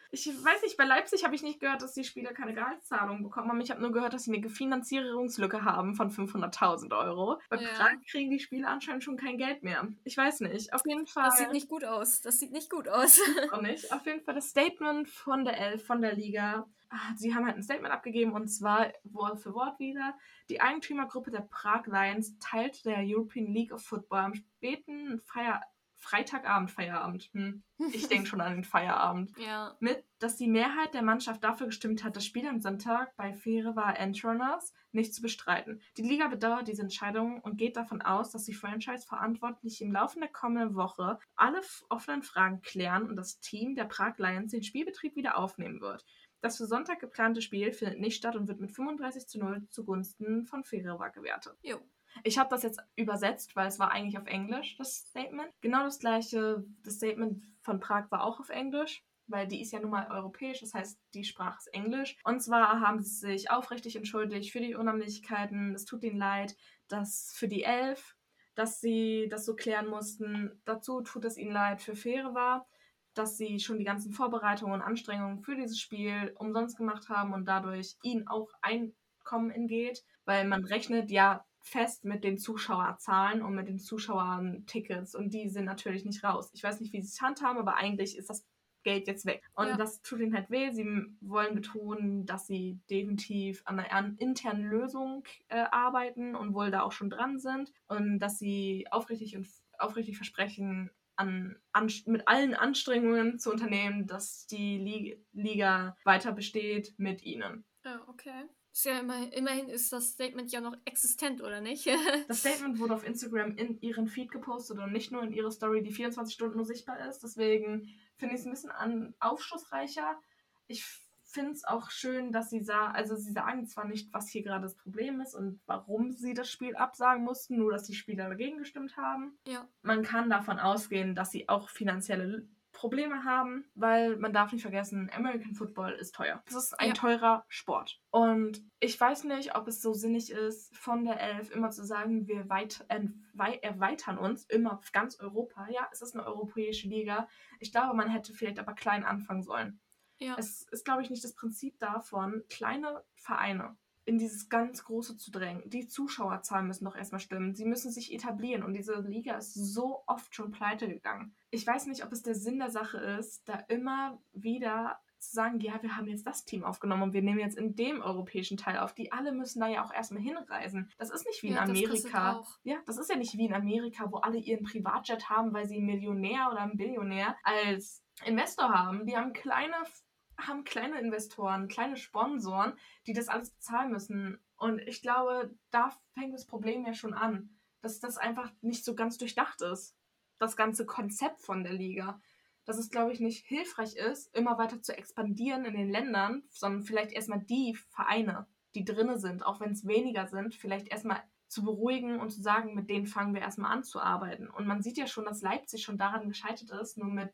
Ich weiß nicht, bei Leipzig habe ich nicht gehört, dass die Spieler keine Gehaltszahlung bekommen haben. Ich habe nur gehört, dass sie eine Finanzierungslücke haben von 500.000 Euro. Bei ja. Prag kriegen die Spieler anscheinend schon kein Geld mehr. Ich weiß nicht. Auf jeden Fall.
Das sieht nicht gut aus. Das sieht nicht gut aus.
Auch nicht. Auf jeden Fall das Statement von der Elf, von der Liga. Sie haben halt ein Statement abgegeben und zwar Wort für Wort wieder. Die Eigentümergruppe der Prag Lions teilt der European League of Football am späten Feier Freitagabend, Feierabend, hm. ich denke schon an den Feierabend,
ja.
mit, dass die Mehrheit der Mannschaft dafür gestimmt hat, das Spiel am Sonntag bei Fehrewa Entrunners nicht zu bestreiten. Die Liga bedauert diese Entscheidung und geht davon aus, dass die Franchise verantwortlich im Laufe der kommenden Woche alle offenen Fragen klären und das Team der Prag Lions den Spielbetrieb wieder aufnehmen wird. Das für Sonntag geplante Spiel findet nicht statt und wird mit 35 zu 0 zugunsten von Ferreira gewertet.
Jo.
Ich habe das jetzt übersetzt, weil es war eigentlich auf Englisch, das Statement. Genau das gleiche, das Statement von Prag war auch auf Englisch, weil die ist ja nun mal europäisch, das heißt, die Sprache ist Englisch. Und zwar haben sie sich aufrichtig entschuldigt für die Unannehmlichkeiten. Es tut ihnen leid, dass für die Elf, dass sie das so klären mussten. Dazu tut es ihnen leid für Fähre war dass sie schon die ganzen Vorbereitungen und Anstrengungen für dieses Spiel umsonst gemacht haben und dadurch ihnen auch Einkommen entgeht, weil man rechnet ja fest mit den Zuschauerzahlen und mit den Zuschauern-Tickets und die sind natürlich nicht raus. Ich weiß nicht, wie sie es handhaben, aber eigentlich ist das Geld jetzt weg. Und ja. das tut ihnen halt weh. Sie wollen betonen, dass sie definitiv an einer internen Lösung äh, arbeiten und wohl da auch schon dran sind und dass sie aufrichtig und aufrichtig versprechen, an, an, mit allen Anstrengungen zu unternehmen, dass die Liga weiter besteht mit ihnen.
Ja, okay. Ist ja immer, immerhin ist das Statement ja noch existent, oder nicht?
das Statement wurde auf Instagram in ihren Feed gepostet und nicht nur in ihre Story, die 24 Stunden nur sichtbar ist. Deswegen finde ich es ein bisschen an, aufschlussreicher. Ich finde es auch schön, dass sie sagen, also sie sagen zwar nicht, was hier gerade das Problem ist und warum sie das Spiel absagen mussten, nur dass die Spieler dagegen gestimmt haben.
Ja.
Man kann davon ausgehen, dass sie auch finanzielle Probleme haben, weil man darf nicht vergessen, American Football ist teuer. Das ist ein
Ja.
teurer Sport. Und ich weiß nicht, ob es so sinnig ist, von der Elf immer zu sagen, wir weit, erweitern uns immer auf ganz Europa. Ja, es ist eine europäische Liga. Ich glaube, man hätte vielleicht aber klein anfangen sollen.
Ja.
Es ist, glaube ich, nicht das Prinzip davon, kleine Vereine in dieses ganz Große zu drängen. Die Zuschauerzahlen müssen doch erstmal stimmen. Sie müssen sich etablieren und diese Liga ist so oft schon pleite gegangen. Ich weiß nicht, ob es der Sinn der Sache ist, da immer wieder zu sagen, ja, wir haben jetzt das Team aufgenommen und wir nehmen jetzt in dem europäischen Teil auf. Die alle müssen da ja auch erstmal hinreisen. Das ist nicht wie in
Ja, das
Amerika.
auch.
Ja, das ist ja nicht wie in Amerika, wo alle ihren Privatjet haben, weil sie Millionär oder Billionär als Investor haben. Die haben kleine, haben kleine Investoren, kleine Sponsoren, die das alles bezahlen müssen. Und ich glaube, da fängt das Problem ja schon an, dass das einfach nicht so ganz durchdacht ist. Das ganze Konzept von der Liga. Dass es, glaube ich, nicht hilfreich ist, immer weiter zu expandieren in den Ländern, sondern vielleicht erstmal die Vereine, die drinne sind, auch wenn es weniger sind, vielleicht erstmal zu beruhigen und zu sagen, mit denen fangen wir erstmal an zu arbeiten. Und man sieht ja schon, dass Leipzig schon daran gescheitert ist, nur mit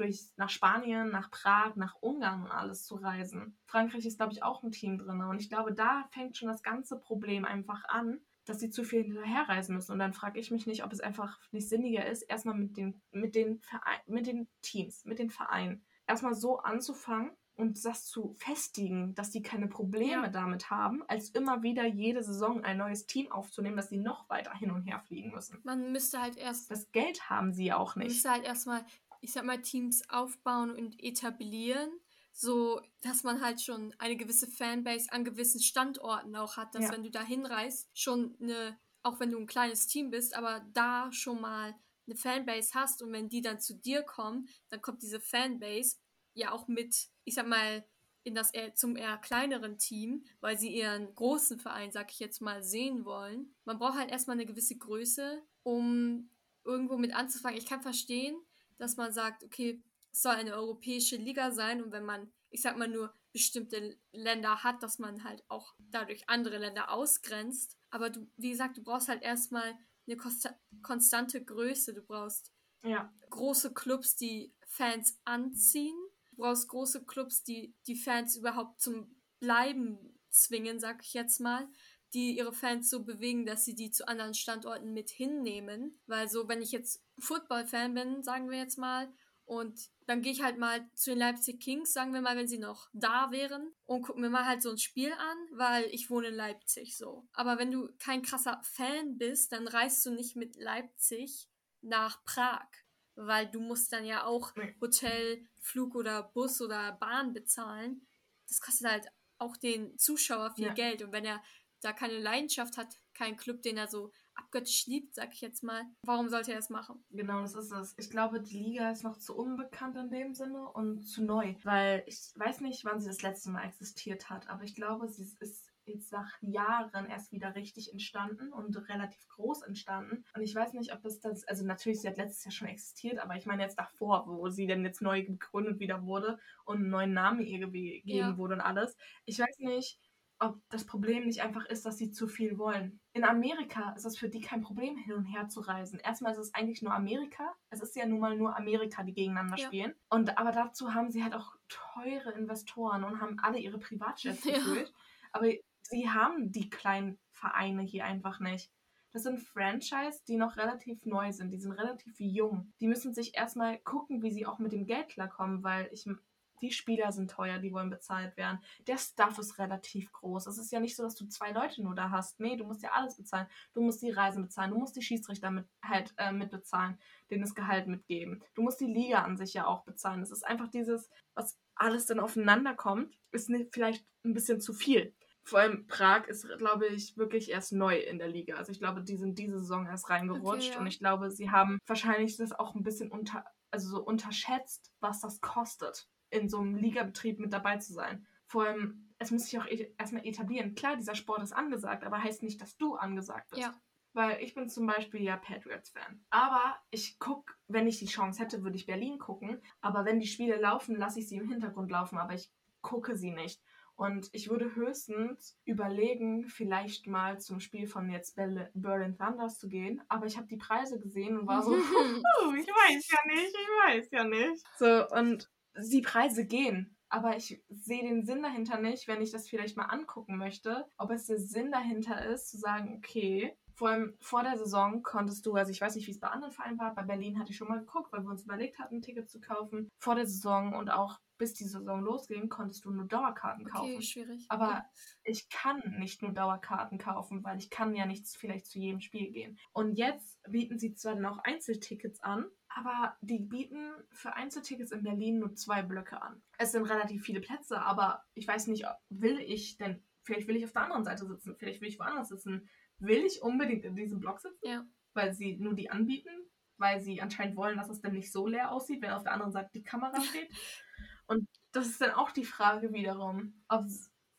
durch nach Spanien, nach Prag, nach Ungarn und alles zu reisen. Frankreich ist, glaube ich, auch ein Team drin. Und ich glaube, da fängt schon das ganze Problem einfach an, dass sie zu viel hinterherreisen müssen. Und dann frage ich mich nicht, ob es einfach nicht sinniger ist, erstmal mit den, mit den, Verein, mit den Teams, mit den Vereinen, erstmal so anzufangen und das zu festigen, dass die keine Probleme
Ja.
damit haben, als immer wieder jede Saison ein neues Team aufzunehmen, dass sie noch weiter hin und her fliegen müssen.
Man müsste halt erst,
Das Geld haben sie ja auch
man
nicht.
müsste halt erstmal, ich sag mal, Teams aufbauen und etablieren, so dass man halt schon eine gewisse Fanbase an gewissen Standorten auch hat, dass
Ja.
wenn du da hinreist, schon eine, auch wenn du ein kleines Team bist, aber da schon mal eine Fanbase hast und wenn die dann zu dir kommen, dann kommt diese Fanbase ja auch mit, ich sag mal, in das eher, zum eher kleineren Team, weil sie ihren großen Verein, sag ich jetzt mal, sehen wollen. Man braucht halt erstmal eine gewisse Größe, um irgendwo mit anzufangen. Ich kann verstehen, dass man sagt, okay, es soll eine europäische Liga sein und wenn man, ich sag mal, nur bestimmte Länder hat, dass man halt auch dadurch andere Länder ausgrenzt. Aber du, wie gesagt, du brauchst halt erstmal eine konsta konstante Größe. Du brauchst
Ja,
große Clubs, die Fans anziehen. Du brauchst große Clubs, die die Fans überhaupt zum Bleiben zwingen, sag ich jetzt mal. Die ihre Fans so bewegen, dass sie die zu anderen Standorten mit hinnehmen. Weil so, wenn ich jetzt Football-Fan bin, sagen wir jetzt mal, und dann gehe ich halt mal zu den Leipzig Kings, sagen wir mal, wenn sie noch da wären, und gucke mir mal halt so ein Spiel an, weil ich wohne in Leipzig so. Aber wenn du kein krasser Fan bist, dann reist du nicht mit Leipzig nach Prag, weil du musst dann ja auch. Hotel, Flug oder Bus oder Bahn bezahlen. Das kostet halt auch den Zuschauer viel
Ja.
Geld. Und wenn er da keine Leidenschaft hat, keinen Club, den er so abgöttisch liebt, sag ich jetzt mal, warum sollte er das machen?
Genau, das ist es. Ich glaube, die Liga ist noch zu unbekannt in dem Sinne und zu neu. Weil ich weiß nicht, wann sie das letzte Mal existiert hat, aber ich glaube, sie ist jetzt nach Jahren erst wieder richtig entstanden und relativ groß entstanden. Und ich weiß nicht, ob es das, also natürlich, sie hat letztes Jahr schon existiert, aber ich meine jetzt davor, wo sie denn jetzt neu gegründet wieder wurde und einen neuen Namen ihr gegeben
Ja.
wurde und alles. Ich weiß nicht, ob das Problem nicht einfach ist, dass sie zu viel wollen. In Amerika ist es für die kein Problem, hin und her zu reisen. Erstmal ist es eigentlich nur Amerika. Es ist ja nun mal nur Amerika, die gegeneinander
Ja.
spielen. Und aber dazu haben sie halt auch teure Investoren und haben alle ihre Privatjets
Ja.
gefühlt. Aber sie haben die kleinen Vereine hier einfach nicht. Das sind Franchise, die noch relativ neu sind. Die sind relativ jung. Die müssen sich erstmal gucken, wie sie auch mit dem Geld klarkommen, weil ich die Spieler sind teuer, die wollen bezahlt werden. Der Staff ist relativ groß. Es ist ja nicht so, dass du zwei Leute nur da hast. Nee, du musst ja alles bezahlen. Du musst die Reisen bezahlen, du musst die Schiedsrichter mit, halt, äh, mitbezahlen, denen das Gehalt mitgeben. Du musst die Liga an sich ja auch bezahlen. Es ist einfach dieses, was alles dann aufeinander kommt, ist vielleicht ein bisschen zu viel. Vor allem Prag ist, glaube ich, wirklich erst neu in der Liga. Also ich glaube, die sind diese Saison erst reingerutscht
Okay, ja.
und ich glaube, sie haben wahrscheinlich das auch ein bisschen unter, also so unterschätzt, was das kostet, in so einem Ligabetrieb mit dabei zu sein. Vor allem, es muss sich auch e- erstmal etablieren. Klar, dieser Sport ist angesagt, aber heißt nicht, dass du angesagt bist.
Ja.
Weil ich bin zum Beispiel ja Patriots-Fan. Aber ich gucke, wenn ich die Chance hätte, würde ich Berlin gucken. Aber wenn die Spiele laufen, lasse ich sie im Hintergrund laufen, aber ich gucke sie nicht. Und ich würde höchstens überlegen, vielleicht mal zum Spiel von jetzt Berlin Thunders zu gehen. Aber ich habe die Preise gesehen und war so, oh, ich weiß ja nicht, ich weiß ja nicht. So, und die Preise gehen. Aber ich sehe den Sinn dahinter nicht, wenn ich das vielleicht mal angucken möchte, ob es der Sinn dahinter ist, zu sagen, okay, vor allem vor der Saison konntest du, also ich weiß nicht, wie es bei anderen Vereinen war, bei Berlin hatte ich schon mal geguckt, weil wir uns überlegt hatten, ein Ticket zu kaufen. Vor der Saison und auch bis die Saison losging, konntest du nur Dauerkarten kaufen. Okay,
schwierig.
Aber ja. ich kann nicht nur Dauerkarten kaufen, weil ich kann ja nicht vielleicht zu jedem Spiel gehen. Und jetzt bieten sie zwar noch Einzeltickets an, aber die bieten für Einzeltickets in Berlin nur zwei Blöcke an. Es sind relativ viele Plätze, aber ich weiß nicht, will ich denn, vielleicht will ich auf der anderen Seite sitzen, vielleicht will ich woanders sitzen will ich unbedingt in diesem Block sitzen,
ja.
weil sie nur die anbieten, weil sie anscheinend wollen, dass es dann nicht so leer aussieht, wenn auf der anderen Seite die Kamera steht. Und das ist dann auch die Frage wiederum, ob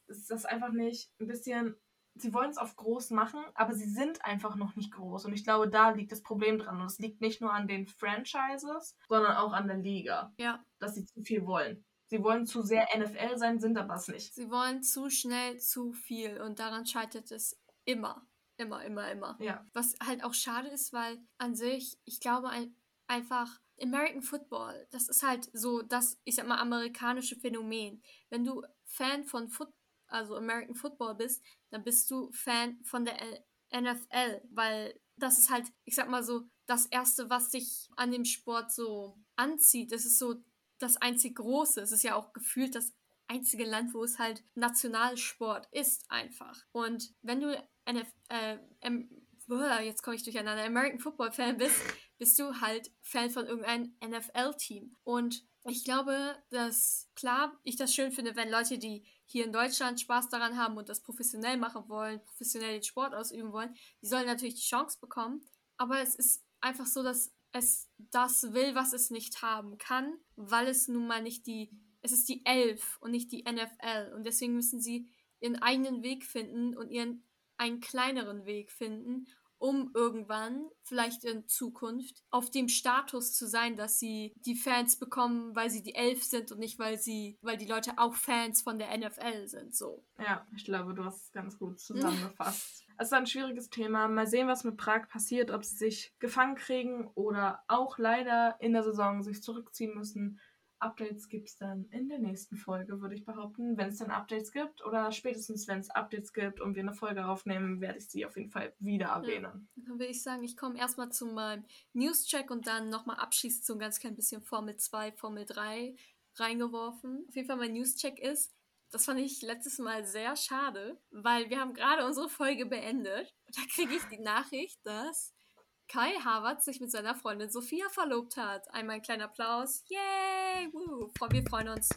ist das einfach nicht ein bisschen, sie wollen es auf groß machen, aber sie sind einfach noch nicht groß. Und ich glaube, da liegt das Problem dran. Und es liegt nicht nur an den Franchises, sondern auch an der Liga.
Ja.
Dass sie zu viel wollen. Sie wollen zu sehr NFL sein, sind aber es nicht.
Sie wollen zu schnell zu viel und daran scheitert es immer. Immer, immer, immer.
Ja.
Was halt auch schade ist, weil an sich, ich glaube ein, einfach, American Football, das ist halt so das, ich sag mal, amerikanische Phänomen. Wenn du Fan von Foot, also American Football bist, dann bist du Fan von der NFL, weil das ist halt, ich sag mal so, das Erste, was dich an dem Sport so anzieht. Das ist so das einzig Große. Es ist ja auch gefühlt das einzige Land, wo es halt Nationalsport ist einfach. Und wenn du NF, äh, jetzt komme ich durcheinander, American Football Fan bist, bist du halt Fan von irgendeinem NFL-Team. Und ich glaube, dass klar, ich das schön finde, wenn Leute, die hier in Deutschland Spaß daran haben und das professionell machen wollen, professionell den Sport ausüben wollen, die sollen natürlich die Chance bekommen. Aber es ist einfach so, dass es das will, was es nicht haben kann, weil es nun mal nicht die, es ist die Elf und nicht die NFL. Und deswegen müssen sie ihren eigenen Weg finden und ihren einen kleineren Weg finden, um irgendwann, vielleicht in Zukunft, auf dem Status zu sein, dass sie die Fans bekommen, weil sie die Elf sind und nicht, weil sie, weil die Leute auch Fans von der NFL sind. So.
Ja, ich glaube, du hast es ganz gut zusammengefasst. es ist ein schwieriges Thema. Mal sehen, was mit Prag passiert, ob sie sich gefangen kriegen oder auch leider in der Saison sich zurückziehen müssen. Updates gibt es dann in der nächsten Folge, würde ich behaupten. Wenn es dann Updates gibt oder spätestens, wenn es Updates gibt und wir eine Folge aufnehmen, werde ich sie auf jeden Fall wieder erwähnen.
Ja, dann würde ich sagen, ich komme erstmal zu meinem News-Check und dann nochmal abschließend so ein ganz klein bisschen Formel 2, Formel 3 reingeworfen. Auf jeden Fall mein News-Check ist, das fand ich letztes Mal sehr schade, weil wir haben gerade unsere Folge beendet. Und da kriege ich die Nachricht, dass Kai Harvard sich mit seiner Freundin Sophia verlobt hat. Einmal ein kleiner Applaus. Yay! Woo. Wir freuen uns.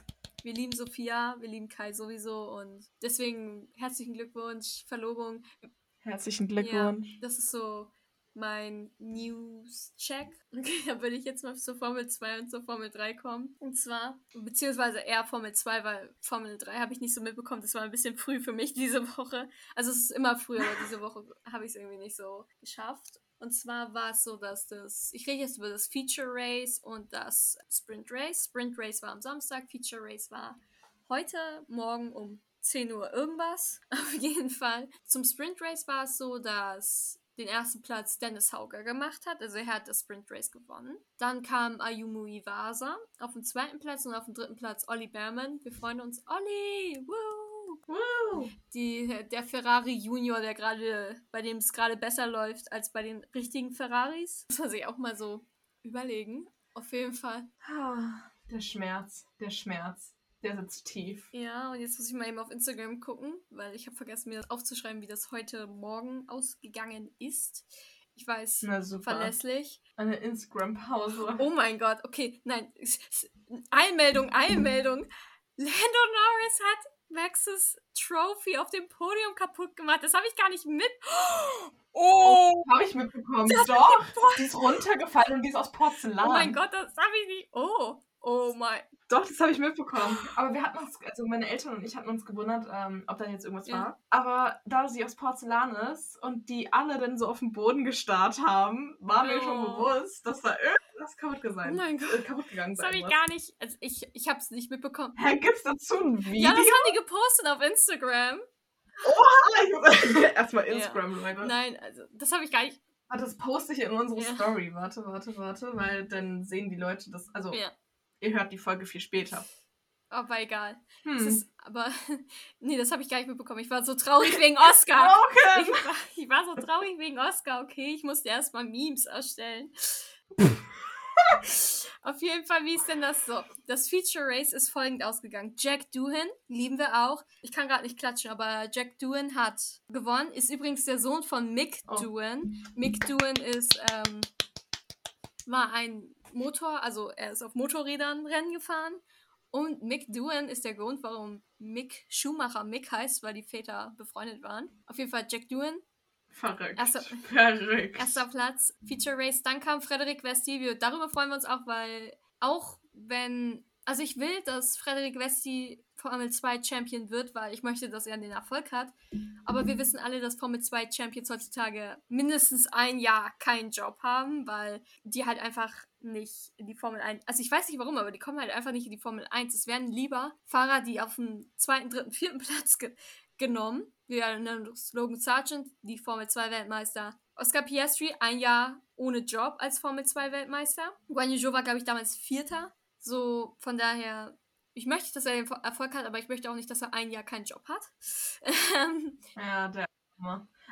Wir lieben Sophia, wir lieben Kai sowieso und deswegen herzlichen Glückwunsch, Verlobung.
Herzlichen Glückwunsch.
Ja, das ist so mein News-Check. Okay, da würde ich jetzt mal zur Formel 2 und zur Formel 3 kommen. Und zwar, beziehungsweise eher Formel 2, weil Formel 3 habe ich nicht so mitbekommen. Das war ein bisschen früh für mich diese Woche. Also es ist immer früher, aber diese Woche habe ich es irgendwie nicht so geschafft. Und zwar war es so, dass das, ich rede jetzt über das Feature Race und das Sprint Race. Sprint Race war am Samstag, Feature Race war heute Morgen um 10 Uhr irgendwas. Auf jeden Fall. Zum Sprint Race war es so, dass den ersten Platz Dennis Hauger gemacht hat. Also er hat das Sprint Race gewonnen. Dann kam Ayumu Iwasa auf dem zweiten Platz und auf dem dritten Platz Olli Berman. Wir freuen uns. Olli! Woo! Die, der Ferrari Junior, der gerade, bei dem es gerade besser läuft als bei den richtigen Ferraris. Muss man sich auch mal so überlegen. Auf jeden Fall.
Ah, der Schmerz, der Schmerz. Der sitzt tief.
Ja, und jetzt muss ich mal eben auf Instagram gucken, weil ich habe vergessen, mir das aufzuschreiben, wie das heute Morgen ausgegangen ist. Ich weiß, verlässlich.
Eine Instagram-Pause.
Oh mein Gott, okay, nein. Einmeldung, Einmeldung. Lando Norris hat Maxes Trophy auf dem Podium kaputt gemacht. Das habe ich gar nicht mit.
Oh, oh habe ich mitbekommen. Doch, die ist runtergefallen und die ist aus Porzellan.
Oh mein Gott, das habe ich nicht. Oh, oh mein.
Doch, das habe ich mitbekommen. Aber wir hatten uns, also meine Eltern und ich hatten uns gewundert, ähm, ob da jetzt irgendwas ja. war. Aber da sie aus Porzellan ist und die alle dann so auf den Boden gestarrt haben, war oh. mir schon bewusst, dass da irgendwas das ist kaputt, sein.
Oh mein
Äh,
Gott.
kaputt gegangen
Das
sein.
habe ich gar nicht. Also ich, ich habe es nicht mitbekommen.
Hä, gibt's dazu ein Video?
Ja, das haben die gepostet auf Instagram.
Erstmal
Ja.
Instagram, Leute.
Nein, also das habe ich gar nicht.
Warte, das poste ich in unsere
Ja.
Story. Warte, warte, warte, weil dann sehen die Leute das. Also,
Ja,
ihr hört die Folge viel später.
aber egal.
Hm.
Das ist, aber nee, das habe ich gar nicht mitbekommen. Ich war so traurig wegen Oscar. Ich war, ich war so traurig wegen Oscar, okay? Ich musste erstmal Memes erstellen. Auf jeden Fall, wie ist denn das so? Das Feature Race ist folgend ausgegangen. Jack Doohan, lieben wir auch. Ich kann gerade nicht klatschen, aber Jack Doohan hat gewonnen. Ist übrigens der Sohn von Mick
Oh.
Doohan. Mick Doohan ist, ähm, war ein Motor, also er ist auf Motorrädern Rennen gefahren. Und Mick Doohan ist der Grund, warum Mick Schumacher Mick heißt, weil die Väter befreundet waren. Auf jeden Fall Jack Doohan,
Verrückt.
Erster-
Verrückt.
Erster Platz, Feature Race. Dann kam Frederik Vesti. Wir, darüber freuen wir uns auch, weil auch wenn. Also ich will, dass Frederik Vesti Formel 2 Champion wird, weil ich möchte, dass er den Erfolg hat. Aber wir wissen alle, dass Formel 2 Champions heutzutage mindestens ein Jahr keinen Job haben, weil die halt einfach nicht in die Formel 1. Also ich weiß nicht warum, aber die kommen halt einfach nicht in die Formel 1. Es werden lieber Fahrer, die auf dem zweiten, dritten, vierten Platz ge genommen. Wir nennen uns Logan Sargent, die Formel 2 Weltmeister. Oscar Piastri, ein Jahr ohne Job als Formel 2 Weltmeister. Guan Yu Zhou war, glaube ich, damals Vierter. So, von daher, ich möchte, dass er den Erfolg hat, aber ich möchte auch nicht, dass er ein Jahr keinen Job hat. Ähm,
Ja, der.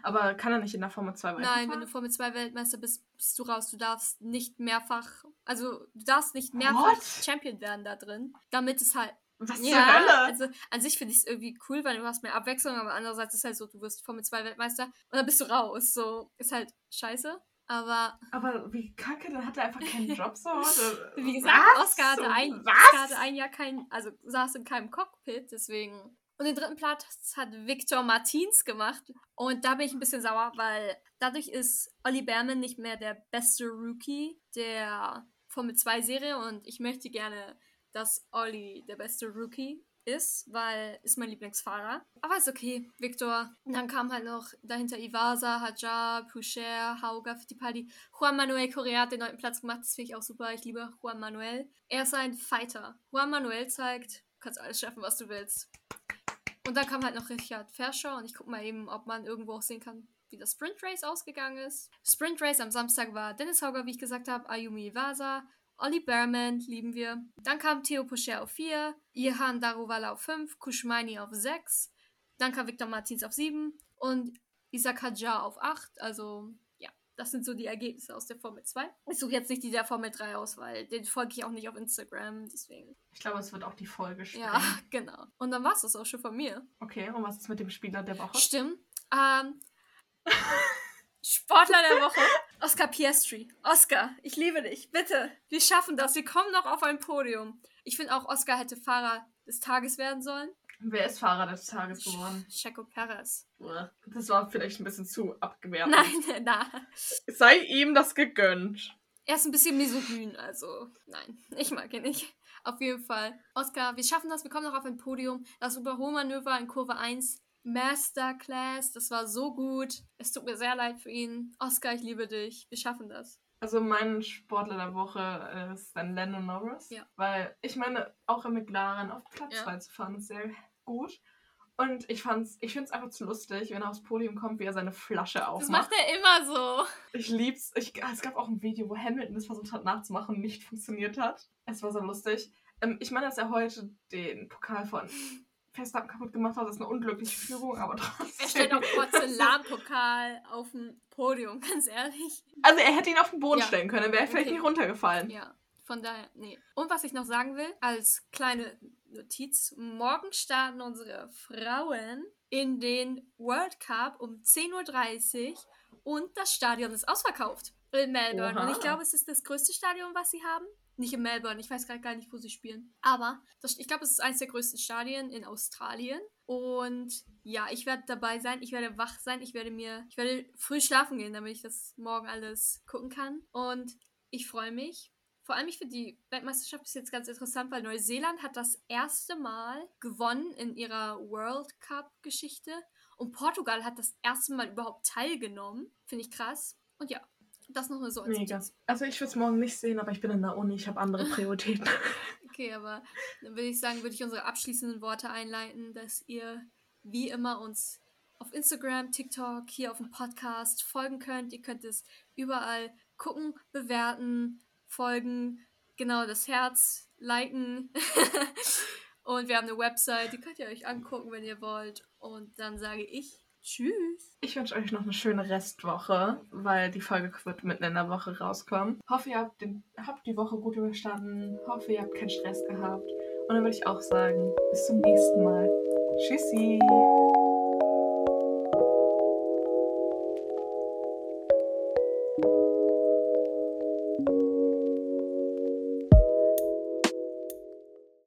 Aber kann er nicht in der Formel 2
Nein, wenn du Formel 2 Weltmeister bist, bist du raus. Du darfst nicht mehrfach, also du darfst nicht mehrfach
What?
Champion werden da drin, damit es halt
Was zur
Ja,
Hölle?
also an sich finde ich es irgendwie cool, weil du hast mehr Abwechslung, aber andererseits ist es halt so, du wirst Formel 2 Weltmeister und dann bist du raus. So, ist halt scheiße. Aber
Aber wie kacke, dann hat er einfach keinen Job so. Oder-
wie gesagt,
Was?
Oscar hatte, ein,
Was?
Oscar hatte ein Jahr kein, also saß in keinem Cockpit, deswegen. Und den dritten Platz hat Victor Martins gemacht. Und da bin ich ein bisschen sauer, weil dadurch ist Olli Berman nicht mehr der beste Rookie der Formel 2 Serie und ich möchte gerne, dass Olli der beste Rookie ist, weil ist mein Lieblingsfahrer. Aber ist okay, Victor. Und dann kam halt noch dahinter Iwasa, Hajar, Poucher, Hauga, Fittipaldi. Juan Manuel Correa hat den neunten Platz gemacht. Das finde ich auch super. Ich liebe Juan Manuel. Er ist ein Fighter. Juan Manuel zeigt, du kannst alles schaffen, was du willst. Und dann kam halt noch Richard Verscher und ich gucke mal eben, ob man irgendwo auch sehen kann, wie das Sprint Race ausgegangen ist. Sprint Race am Samstag war Dennis Hauger, wie ich gesagt habe, Ayumi Iwasa, Olli Behrman, lieben wir. Dann kam Theo Pocher auf 4, Ihan Daruvala auf 5, Kushmaini auf 6, dann kam Victor Martins auf 7 und Isaac Hadjar auf 8. Also, ja, das sind so die Ergebnisse aus der Formel 2. Ich suche jetzt nicht die der Formel 3 aus, weil den folge ich auch nicht auf Instagram, deswegen.
Ich glaube, es wird auch die Folge springen.
Ja, genau. Und dann war es das auch schon von mir.
Okay, und was ist mit dem Spieler der Woche?
Stimmt. Ähm, Sportler der Woche. Oscar Piastri. Oscar, ich liebe dich. Bitte. Wir schaffen das. Wir kommen noch auf ein Podium. Ich finde auch, Oscar hätte Fahrer des Tages werden sollen.
Wer ist Fahrer des Tages geworden?
Checo Perez.
Das war vielleicht ein bisschen zu abgewertet.
Nein, na.
Sei ihm das gegönnt.
Er ist ein bisschen misogyn, also nein, ich mag ihn nicht. Auf jeden Fall. Oscar, wir schaffen das, wir kommen noch auf ein Podium. Das Überholmanöver in Kurve 1, Masterclass, das war so gut. Es tut mir sehr leid für ihn. Oscar, ich liebe dich. Wir schaffen das.
Also mein Sportler der Woche ist dann Lando Norris.
Ja.
Weil ich meine, auch im McLaren auf Platz
Ja.
2 zu fahren ist sehr gut. Und ich fand's, ich finde es einfach zu lustig, wenn er aufs Podium kommt, wie er seine Flasche
Das
aufmacht.
macht er immer so.
Ich lieb's. Ich, es gab auch ein Video, wo Hamilton es versucht hat nachzumachen und nicht funktioniert hat. Es war so lustig. Ähm, ich meine, dass er heute den Pokal von Verstappen kaputt gemacht hat, das ist eine unglückliche Führung, aber trotzdem.
Er stellt auch Porzellanpokal auf dem Podium, ganz ehrlich.
Also er hätte ihn auf den Boden
Ja.
stellen können, dann wäre er vielleicht
Okay.
nicht runtergefallen.
Ja, von daher, nee. Und was ich noch sagen will, als kleine Notiz, morgen starten unsere Frauen in den World Cup um 10.30 Uhr und das Stadion ist ausverkauft in Melbourne.
Oha.
Und ich glaube, es ist das größte Stadion, was sie haben. Nicht in Melbourne, ich weiß gerade gar nicht, wo sie spielen. Aber das, ich glaube, es ist eines der größten Stadien in Australien. Und ja, ich werde dabei sein, ich werde wach sein, ich werde mir, ich werde früh schlafen gehen, damit ich das morgen alles gucken kann. Und ich freue mich. Vor allem, ich finde die Weltmeisterschaft ist jetzt ganz interessant, weil Neuseeland hat das erste Mal gewonnen in ihrer World Cup-Geschichte und Portugal hat das erste Mal überhaupt teilgenommen. Finde ich krass. Und ja, Das noch so als
Mega. Also ich würde es morgen nicht sehen, aber ich bin in der Uni, ich habe andere Prioritäten.
Okay, aber dann würde ich sagen, würde ich unsere abschließenden Worte einleiten, dass ihr wie immer uns auf Instagram, TikTok, hier auf dem Podcast folgen könnt. Ihr könnt es überall gucken, bewerten, folgen, genau das Herz liken. Und wir haben eine Website, die könnt ihr euch angucken, wenn ihr wollt. Und dann sage ich Tschüss.
Ich wünsche euch noch eine schöne Restwoche, weil die Folge wird mitten in der Woche rauskommen. Hoffe, ihr habt, den, habt die Woche gut überstanden. Hoffe, ihr habt keinen Stress gehabt. Und dann würde ich auch sagen, bis zum nächsten Mal. Tschüssi.